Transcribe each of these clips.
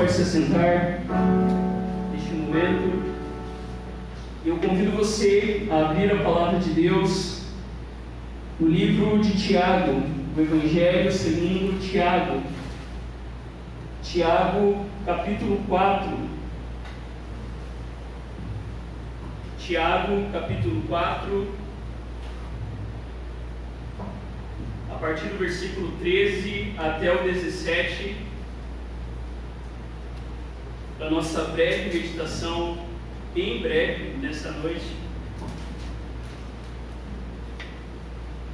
pode se assentar neste momento. Eu convido você a abrir a palavra de Deus no livro de Tiago, o Evangelho segundo Tiago. Tiago, capítulo 4. Tiago, capítulo 4. A partir do versículo 13 até o 17 para a nossa breve meditação, bem breve, nessa noite.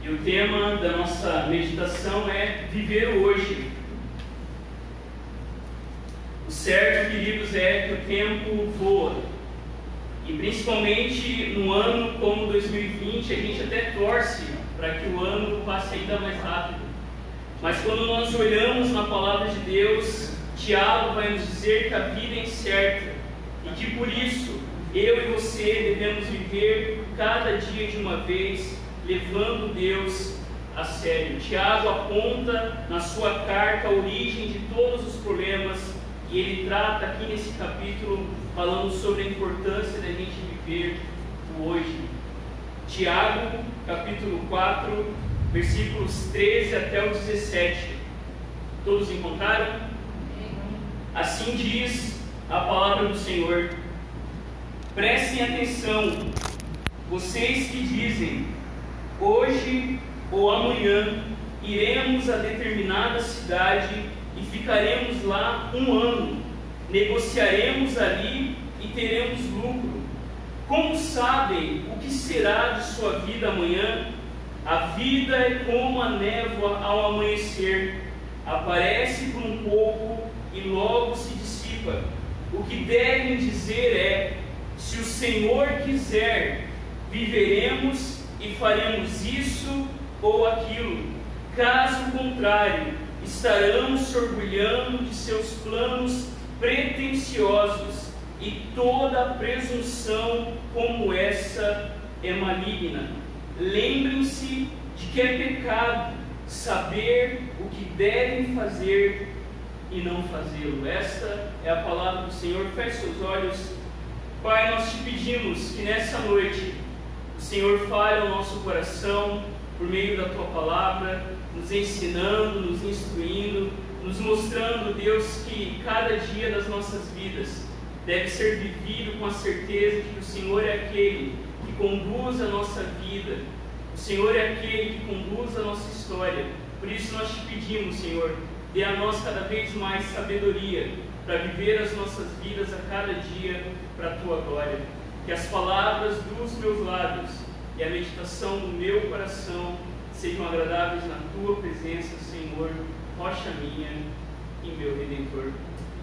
E o tema da nossa meditação é Viver hoje. O certo, queridos, é que o tempo voa. E principalmente no ano como 2020, a gente até torce para que o ano passe ainda mais rápido. Mas quando nós olhamos na palavra de Deus, Tiago vai nos dizer que a vida é incerta e que por isso eu e você devemos viver cada dia de uma vez, levando Deus a sério. Tiago aponta na sua carta a origem de todos os problemas e ele trata aqui nesse capítulo falando sobre a importância da gente viver o hoje. Tiago, capítulo 4, versículos 13 até o 17. Todos encontraram? Assim diz a palavra do Senhor. Prestem atenção, vocês que dizem, hoje ou amanhã iremos a determinada cidade e ficaremos lá um ano, negociaremos ali e teremos lucro. Como sabem o que será de sua vida amanhã? A vida é como a névoa ao amanhecer, aparece por um pouco e logo se dissipa. O que devem dizer é: se o Senhor quiser, viveremos e faremos isso ou aquilo. Caso contrário, estarão se orgulhando de seus planos pretensiosos e toda presunção como essa é maligna. Lembrem-se de que é pecado saber o que devem fazer e não fazê-lo. Esta é a palavra do Senhor. Feche seus olhos. Pai, nós te pedimos que nessa noite o Senhor fale ao nosso coração por meio da tua palavra, nos ensinando, nos instruindo, nos mostrando, Deus, que cada dia das nossas vidas deve ser vivido com a certeza de que o Senhor é aquele que conduz a nossa vida, o Senhor é aquele que conduz a nossa história. Por isso nós te pedimos, Senhor, Dê a nós cada vez mais sabedoria para viver as nossas vidas a cada dia para a tua glória. Que as palavras dos meus lábios e a meditação do meu coração sejam agradáveis na tua presença, Senhor, rocha minha e meu redentor.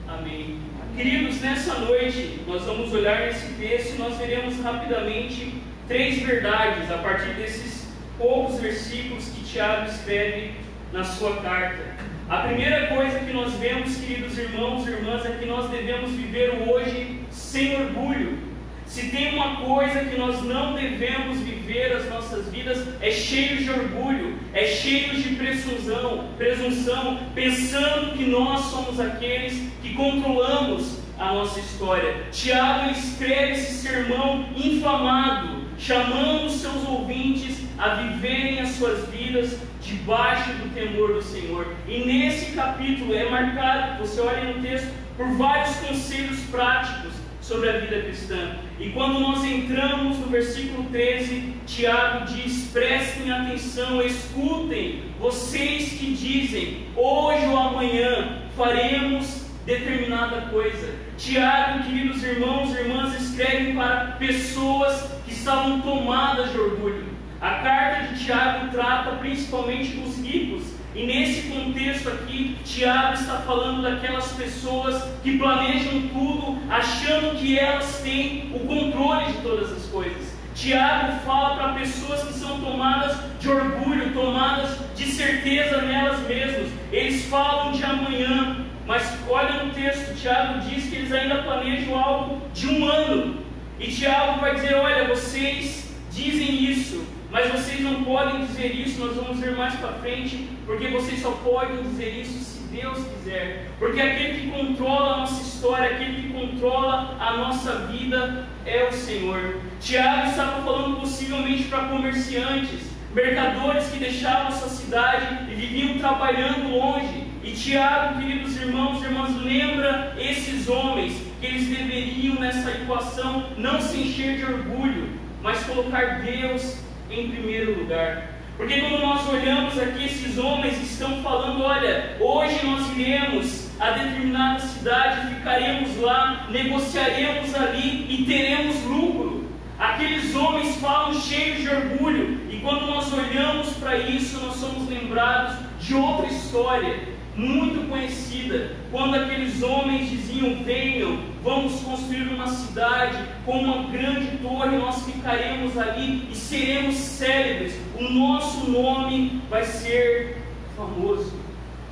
Amém. Queridos, nessa noite nós vamos olhar nesse texto e nós veremos rapidamente três verdades a partir desses poucos versículos que Tiago escreve na sua carta. A primeira coisa que nós vemos, queridos irmãos e irmãs, é que nós devemos viver o hoje sem orgulho. Se tem uma coisa que nós não devemos viver as nossas vidas, é cheio de orgulho, é cheio de presunção, presunção, pensando que nós somos aqueles que controlamos a nossa história. Tiago escreve esse sermão inflamado, chamando seus ouvintes a viverem as suas vidas debaixo do temor do Senhor. E nesse capítulo é marcado, você olha no texto, por vários conselhos práticos sobre a vida cristã. E quando nós entramos no versículo 13, Tiago diz: prestem atenção, escutem, vocês que dizem, hoje ou amanhã faremos determinada coisa. Tiago, queridos irmãos e irmãs, escreve para pessoas estavam tomadas de orgulho. A carta de Tiago trata principalmente dos ricos. E nesse contexto aqui, Tiago está falando daquelas pessoas que planejam tudo, achando que elas têm o controle de todas as coisas. Tiago fala para pessoas que são tomadas de orgulho, tomadas de certeza nelas mesmas. Eles falam de amanhã, mas olha no texto, Tiago diz que eles ainda planejam algo de um ano. E Tiago vai dizer: olha, vocês dizem isso, Mas vocês não podem dizer isso, nós vamos ver mais para frente, porque vocês só podem dizer isso se Deus quiser. Porque aquele que controla a nossa história, aquele que controla a nossa vida é o Senhor. Tiago estava falando possivelmente para comerciantes, mercadores que deixavam sua cidade e viviam trabalhando longe. E Tiago, queridos irmãos e irmãs, lembra esses homens que eles deveriam nessa equação não se encher de orgulho, mas colocar Deus em primeiro lugar. Porque quando nós olhamos aqui, esses homens estão falando: olha, hoje nós iremos a determinada cidade, ficaremos lá, negociaremos ali e teremos lucro. Aqueles homens falam cheios de orgulho, e quando nós olhamos para isso, nós somos lembrados de outra história muito conhecida, quando aqueles homens diziam: Venham, vamos construir uma cidade com uma grande torre, nós ficaremos ali e seremos célebres, o nosso nome vai ser famoso.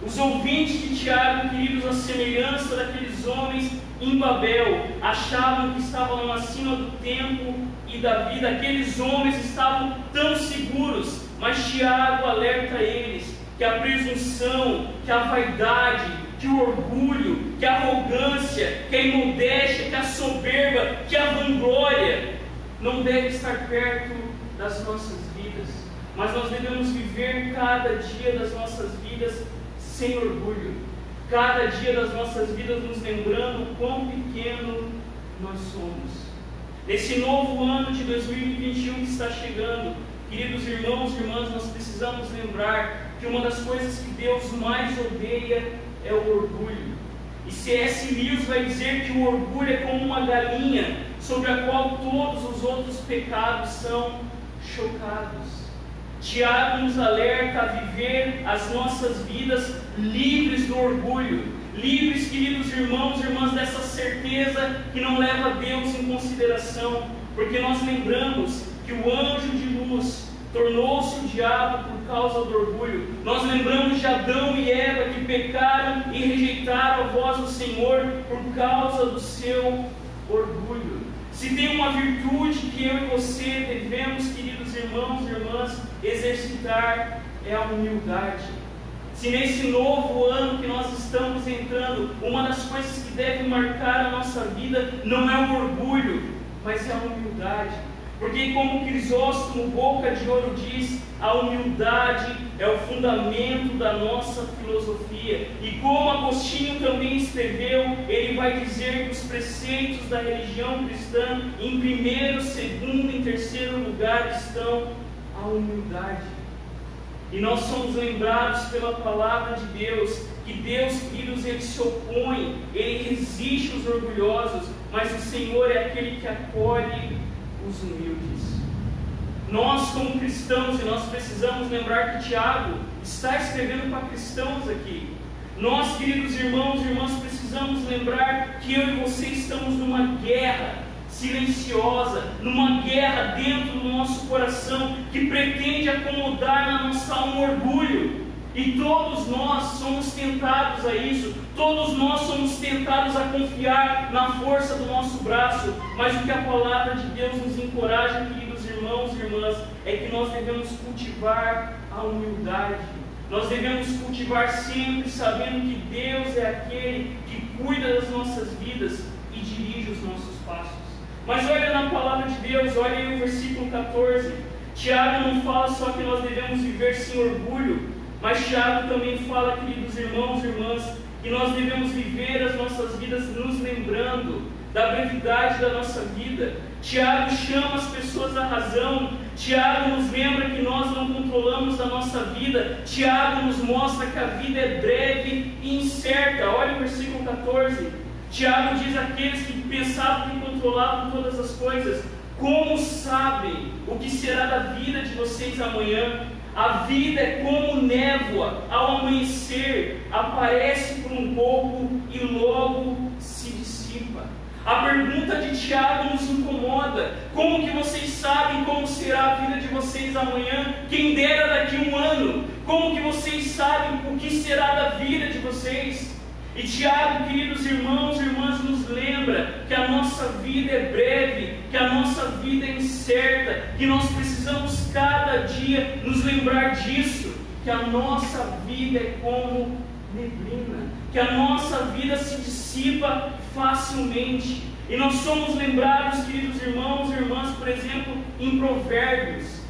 Os ouvintes de Tiago, queridos, a semelhança daqueles homens em Babel, achavam que estavam acima do tempo e da vida. Aqueles homens estavam tão seguros, mas Tiago alerta eles que a presunção, que a vaidade, que o orgulho, que a arrogância, que a imodéstia, que a soberba, que a vanglória não deve estar perto das nossas vidas. Mas nós devemos viver cada dia das nossas vidas sem orgulho, cada dia das nossas vidas nos lembrando quão pequeno nós somos. Nesse novo ano de 2021 que está chegando, queridos irmãos e irmãs, nós precisamos lembrar que uma das coisas que Deus mais odeia é o orgulho. E C.S. Lewis vai dizer que o orgulho é como uma galinha sobre a qual todos os outros pecados são chocados. Tiago nos alerta a viver as nossas vidas livres do orgulho, livres, queridos irmãos e irmãs, dessa certeza que não leva Deus em consideração, porque nós lembramos que o anjo de luz tornou-se o diabo por causa do orgulho. Nós lembramos de Adão e Eva que pecaram e rejeitaram a voz do Senhor por causa do seu orgulho. Se tem uma virtude que eu e você devemos, queridos irmãos e irmãs, exercitar, é a humildade. Se nesse novo ano que nós estamos entrando, uma das coisas que deve marcar a nossa vida não é o orgulho, mas é a humildade porque, como Crisóstomo, boca de ouro, diz, a humildade é o fundamento da nossa filosofia. E como Agostinho também escreveu, ele vai dizer que os preceitos da religião cristã, em primeiro, segundo e terceiro lugar, estão a humildade. E nós somos lembrados pela palavra de Deus que Deus, queridos, ele se opõe, ele resiste os orgulhosos, mas o Senhor é aquele que acolhe os humildes. Nós, como cristãos, e nós precisamos lembrar que Tiago está escrevendo para cristãos aqui. Nós, queridos irmãos e irmãs, precisamos lembrar que eu e você estamos numa guerra silenciosa, numa guerra dentro do nosso coração que pretende acomodar na nossa alma orgulho. E todos nós somos tentados a isso, todos nós somos tentados a confiar na força do nosso braço, mas o que a palavra de Deus nos encoraja, queridos irmãos e irmãs, é que nós devemos cultivar a humildade. Nós devemos cultivar sempre sabendo que Deus é aquele que cuida das nossas vidas e dirige os nossos passos. Mas olha na palavra de Deus, olha aí o versículo 14. Tiago não fala só que nós devemos viver sem orgulho, mas Tiago também fala, queridos irmãos e irmãs, que nós devemos viver as nossas vidas nos lembrando da brevidade da nossa vida. Tiago chama as pessoas à razão. Tiago nos lembra que nós não controlamos a nossa vida. Tiago nos mostra que a vida é breve e incerta. Olha o versículo 14. Tiago diz àqueles que pensavam que controlavam todas as coisas: Como sabem o que será da vida de vocês amanhã? A vida é como névoa, ao amanhecer, aparece por um pouco e logo se dissipa. A pergunta de Tiago nos incomoda. Como que vocês sabem como será a vida de vocês amanhã? Quem dera daqui um ano? Como que vocês sabem o que será da vida de vocês? E Tiago, queridos irmãos e irmãs, nos lembra que a nossa vida é breve, que a nossa vida é incerta, que nós precisamos cada dia nos lembrar disso, que a nossa vida é como neblina, que a nossa vida se dissipa facilmente. E nós somos lembrados, queridos irmãos e irmãs, por exemplo, em Provérbios,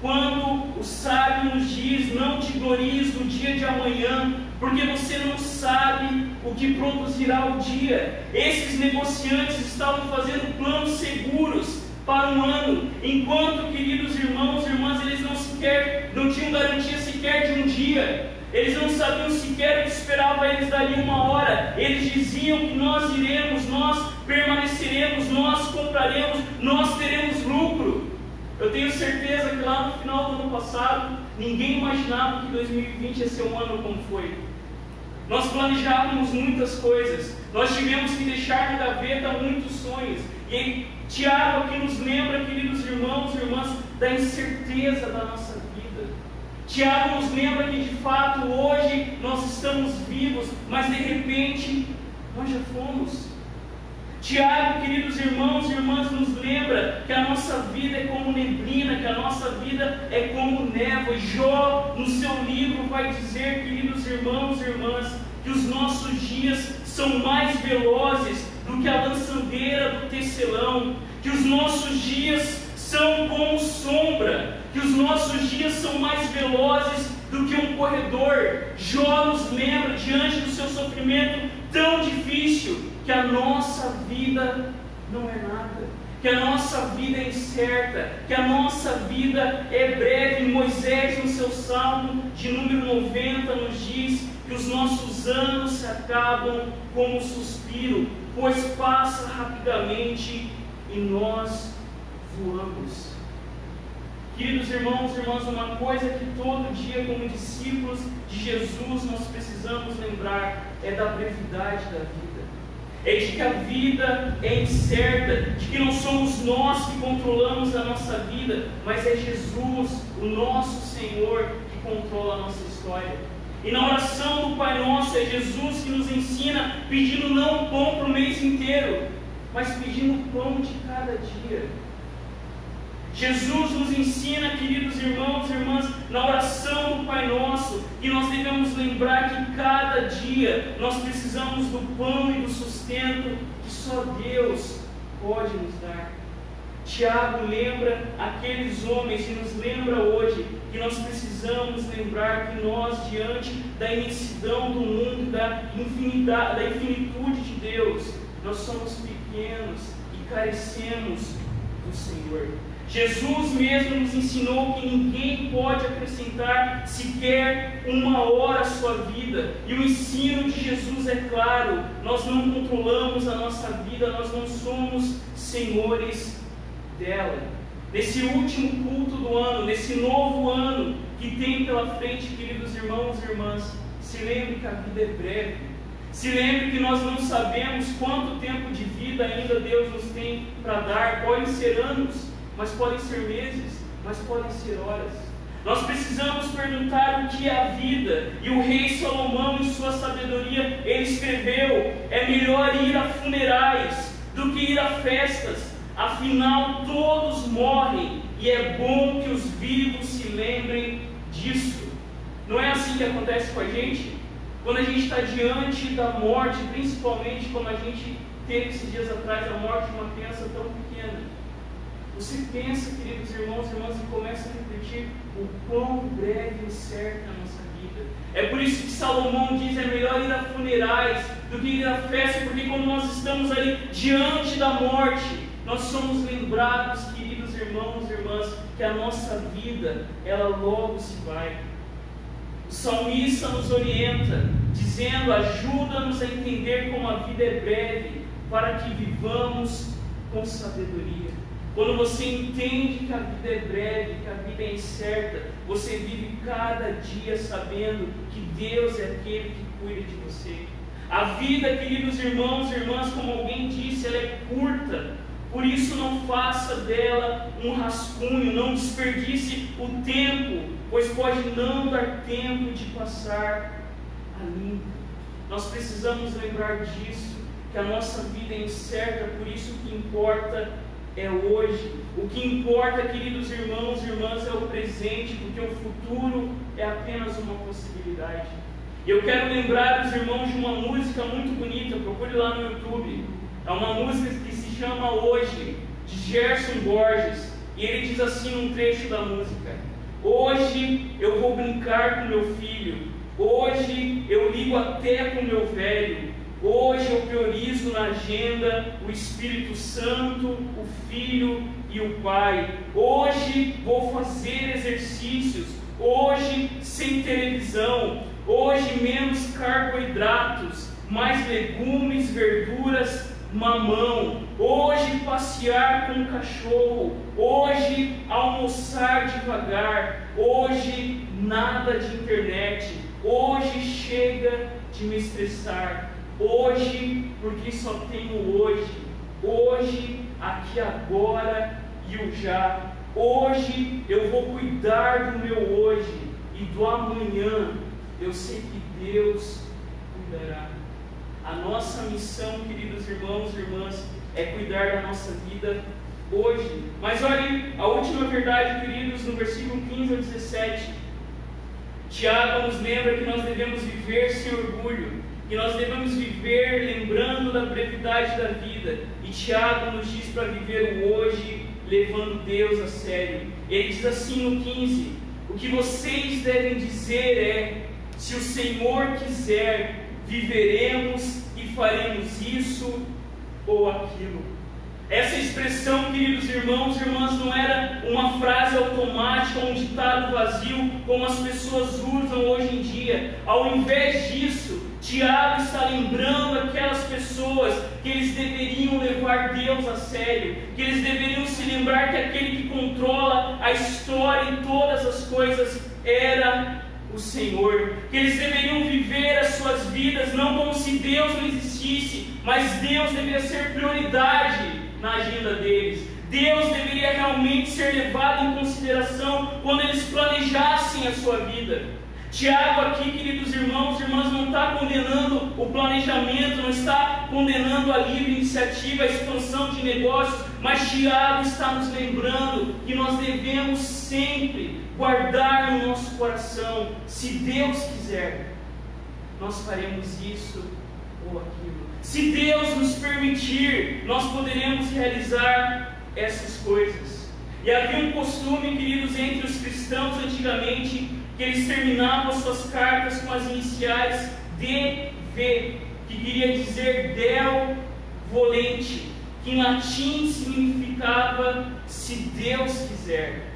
quando o sábio nos diz: Não te glories no dia de amanhã, porque você não sabe o que produzirá o dia. Esses negociantes estavam fazendo planos seguros para um ano, enquanto, queridos irmãos e irmãs, eles não sequer, não tinham garantia sequer de um dia. Eles não sabiam sequer o que esperava eles dali uma hora. Eles diziam que nós iremos, nós permaneceremos, nós compraremos, nós teremos lucro. Tenho certeza que lá no final do ano passado, ninguém imaginava que 2020 ia ser um ano como foi. Nós planejávamos muitas coisas, nós tivemos que deixar na gaveta muitos sonhos. E Tiago aqui nos lembra, queridos irmãos e irmãs, da incerteza da nossa vida. Tiago nos lembra que de fato hoje nós estamos vivos, mas de repente nós já fomos. Tiago, queridos irmãos e irmãs, nos lembra que a nossa vida é como neblina, que a nossa vida é como névoa. Jó, no seu livro, vai dizer, queridos irmãos e irmãs, que os nossos dias são mais velozes do que a lançadeira do tecelão, que os nossos dias são como sombra, que os nossos dias são mais velozes do que um corredor. Jó nos lembra, diante do seu sofrimento tão difícil, que a nossa vida não é nada, que a nossa vida é incerta, que a nossa vida é breve. Moisés, no seu salmo de número 90, nos diz que os nossos anos se acabam como um suspiro, pois passa rapidamente e nós voamos. Queridos irmãos e irmãs, uma coisa que todo dia, como discípulos de Jesus, nós precisamos lembrar é da brevidade da vida é de que a vida é incerta, de que não somos nós que controlamos a nossa vida, mas é Jesus, o nosso Senhor, que controla a nossa história. E na oração do Pai Nosso é Jesus que nos ensina pedindo não o pão para o mês inteiro, mas pedindo o pão de cada dia. Jesus nos ensina, queridos irmãos e irmãs, na oração do Pai Nosso, que nós devemos lembrar que cada dia nós precisamos do pão e do sustento que só Deus pode nos dar. Tiago lembra aqueles homens e nos lembra hoje que nós precisamos lembrar que nós, diante da imensidão do mundo, da, infinidade, da infinitude de Deus, nós somos pequenos e carecemos do Senhor. Jesus mesmo nos ensinou que ninguém pode acrescentar sequer uma hora à sua vida. E o ensino de Jesus é claro: nós não controlamos a nossa vida, nós não somos senhores dela. Nesse último culto do ano, nesse novo ano que tem pela frente, queridos irmãos e irmãs, se lembre que a vida é breve. Se lembre que nós não sabemos quanto tempo de vida ainda Deus nos tem para dar, podem ser anos mas podem ser meses, mas podem ser horas. Nós precisamos perguntar o que é a vida. E o rei Salomão, em sua sabedoria, ele escreveu: é melhor ir a funerais do que ir a festas, afinal todos morrem, e é bom que os vivos se lembrem disso. Não é assim que acontece com a gente? Quando a gente está diante da morte, principalmente como a gente teve esses dias atrás a morte de uma criança tão pequena você pensa, queridos irmãos e irmãs, e começa a refletir o quão breve e certa é a nossa vida. É por isso que Salomão diz: é melhor ir a funerais do que ir a festa, porque quando nós estamos ali diante da morte, nós somos lembrados, queridos irmãos e irmãs, que a nossa vida, ela logo se vai. O salmista nos orienta, dizendo: ajuda-nos a entender como a vida é breve, para que vivamos com sabedoria. Quando você entende que a vida é breve, que a vida é incerta, você vive cada dia sabendo que Deus é aquele que cuida de você. A vida, queridos irmãos e irmãs, como alguém disse, ela é curta. Por isso não faça dela um rascunho, não desperdice o tempo, pois pode não dar tempo de passar a limpo. Nós precisamos lembrar disso, que a nossa vida é incerta, por isso que importa é hoje. O que importa, queridos irmãos e irmãs, é o presente, porque o futuro é apenas uma possibilidade. Eu quero lembrar os irmãos de uma música muito bonita, procure lá no YouTube. É uma música que se chama Hoje, de Gerson Borges. E ele diz assim num trecho da música: Hoje eu vou brincar com meu filho, hoje eu ligo até com meu velho, hoje eu priorizo na agenda o Espírito Santo, o Filho e o Pai. Hoje vou fazer exercícios, hoje sem televisão, hoje menos carboidratos, mais legumes, verduras, mamão, hoje passear com o cachorro, hoje almoçar devagar, hoje nada de internet, hoje chega de me estressar, hoje porque só tenho hoje, hoje, aqui agora e o já, hoje eu vou cuidar do meu hoje e do amanhã, eu sei que Deus cuidará. A nossa missão, queridos irmãos e irmãs, é cuidar da nossa vida hoje. Mas olhe a última verdade, queridos, no versículo 15 ao 17. Tiago nos lembra que nós devemos viver sem orgulho, que nós devemos viver lembrando da brevidade da vida. E Tiago nos diz para viver o hoje, levando Deus a sério. Ele diz assim no 15: O que vocês devem dizer é: se o Senhor quiser, viveremos e faremos isso ou aquilo. Essa expressão, queridos irmãos e irmãs, não era uma frase automática, um ditado vazio, como as pessoas usam hoje em dia. Ao invés disso, Tiago está lembrando aquelas pessoas que eles deveriam levar Deus a sério, que eles deveriam se lembrar que aquele que controla a história e todas as coisas era o Senhor, que eles deveriam viver as suas vidas não como se Deus não existisse, mas Deus deveria ser prioridade na agenda deles. Deus deveria realmente ser levado em consideração quando eles planejassem a sua vida. Tiago, aqui, queridos irmãos e irmãs, não está condenando o planejamento, não está condenando a livre iniciativa, a expansão de negócios, mas Tiago está nos lembrando que nós devemos sempre guardar no nosso coração, se Deus quiser, nós faremos isso ou aquilo. Se Deus nos permitir, nós poderemos realizar essas coisas. E havia um costume, queridos, entre os cristãos antigamente, que eles terminavam suas cartas com as iniciais DV, que queria dizer Del Volente, que em latim significava se Deus quiser.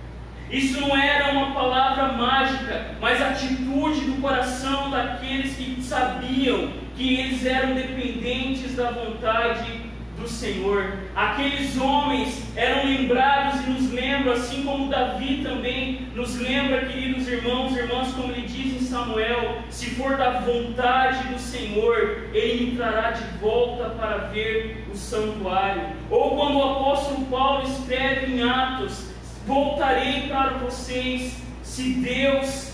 Isso não era uma palavra mágica, mas atitude do coração daqueles que sabiam que eles eram dependentes da vontade do Senhor. Aqueles homens eram lembrados e nos lembram, assim como Davi também nos lembra, queridos irmãos e irmãs, como ele diz em Samuel: se for da vontade do Senhor, ele me trará de volta para ver o santuário. Ou quando o apóstolo Paulo escreve em Atos, voltarei para vocês se Deus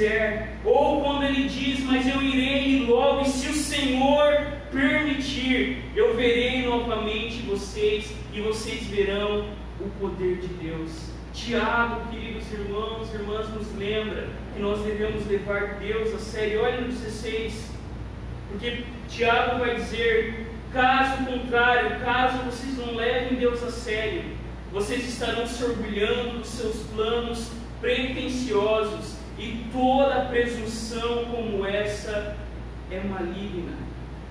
quiser. Ou quando ele diz, mas eu irei logo, e se o Senhor permitir, eu verei novamente vocês e vocês verão o poder de Deus. Tiago, queridos irmãos e irmãs, nos lembra que nós devemos levar Deus a sério. Olha no 16, porque Tiago vai dizer: caso contrário, caso vocês não levem Deus a sério, vocês estarão se orgulhando dos seus planos pretensiosos e toda presunção como essa é maligna.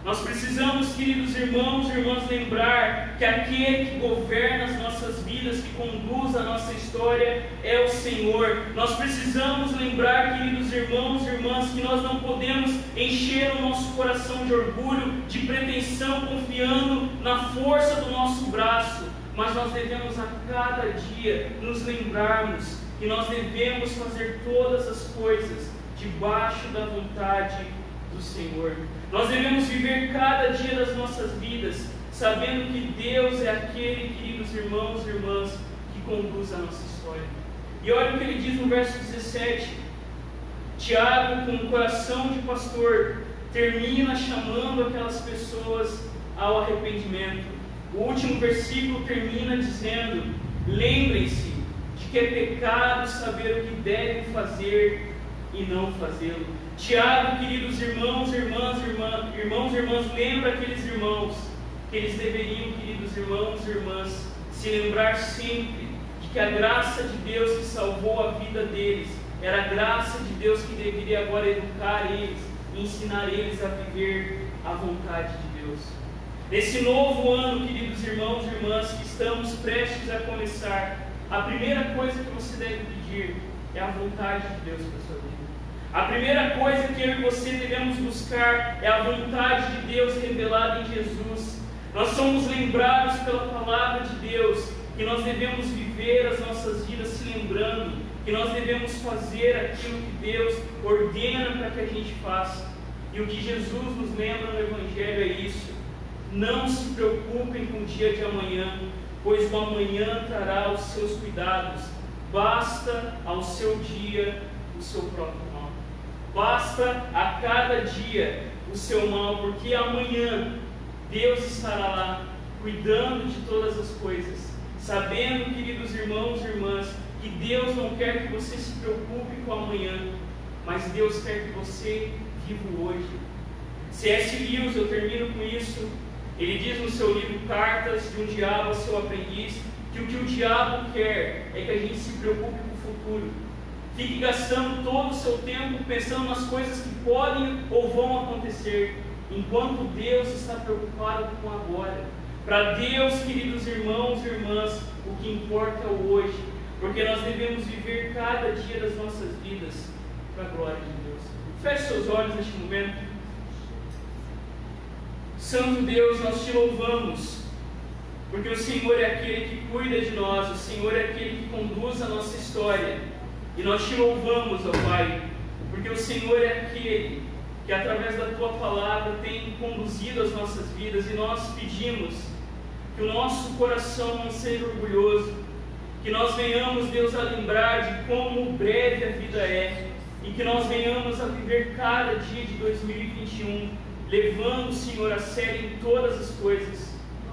Nós precisamos, queridos irmãos e irmãs, lembrar que aquele que governa as nossas vidas, que conduz a nossa história, é o Senhor. Nós precisamos lembrar, queridos irmãos e irmãs, que nós não podemos encher o nosso coração de orgulho, de pretensão, confiando na força do nosso braço mas nós devemos a cada dia nos lembrarmos que nós devemos fazer todas as coisas debaixo da vontade do Senhor. Nós devemos viver cada dia das nossas vidas sabendo que Deus é aquele, queridos irmãos e irmãs, que conduz a nossa história. E olha o que ele diz no verso 17. Tiago, com o coração de pastor, termina chamando aquelas pessoas ao arrependimento. O último versículo termina dizendo: Lembrem-se que é pecado saber o que devem fazer e não fazê-lo. Tiago, queridos irmãos, irmãs, irmã, irmãos, irmãs, lembra aqueles irmãos que eles deveriam, queridos irmãos e irmãs, se lembrar sempre de que a graça de Deus que salvou a vida deles era a graça de Deus que deveria agora educar eles e ensinar eles a viver a vontade de Deus. Nesse novo ano, queridos irmãos e irmãs, que estamos prestes a começar, a primeira coisa que você deve pedir é a vontade de Deus para a sua vida. A primeira coisa que eu e você devemos buscar é a vontade de Deus revelada em Jesus. Nós somos lembrados pela palavra de Deus que nós devemos viver as nossas vidas se lembrando que nós devemos fazer aquilo que Deus ordena para que a gente faça. E o que Jesus nos lembra no Evangelho é isso. Não se preocupem com o dia de amanhã, pois o amanhã trará os seus cuidados. Basta ao seu dia o seu próprio mal. Basta a cada dia o seu mal, porque amanhã Deus estará lá cuidando de todas as coisas, sabendo, queridos irmãos e irmãs, que Deus não quer que você se preocupe com amanhã, mas Deus quer que você viva hoje. C.S. Lewis, eu termino com isso, ele diz no seu livro Cartas de um Diabo a seu Aprendiz, que o que o diabo quer é que a gente se preocupe com o futuro. Fique gastando todo o seu tempo pensando nas coisas que podem ou vão acontecer, enquanto Deus está preocupado com agora. Para Deus, queridos irmãos e irmãs, o que importa é o hoje porque nós devemos viver cada dia das nossas vidas para a glória de Deus. Feche seus olhos neste momento. Santo Deus, nós te louvamos, porque o Senhor é aquele que cuida de nós, o Senhor é aquele que conduz a nossa história. E nós te louvamos, ó Pai, porque o Senhor é aquele que através da tua palavra tem conduzido as nossas vidas e nós pedimos que o nosso coração não seja orgulhoso, que nós venhamos, Deus, a lembrar de como breve a vida é e que nós venhamos a viver cada dia de 2021, levando o Senhor a sério em todas as coisas.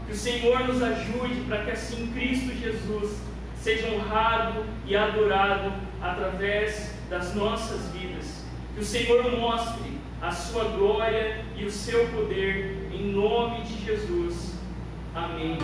Que o Senhor nos ajude para que assim Cristo Jesus seja honrado e adorado através das nossas vidas. Que o Senhor mostre a sua glória e o seu poder em nome de Jesus. Amém.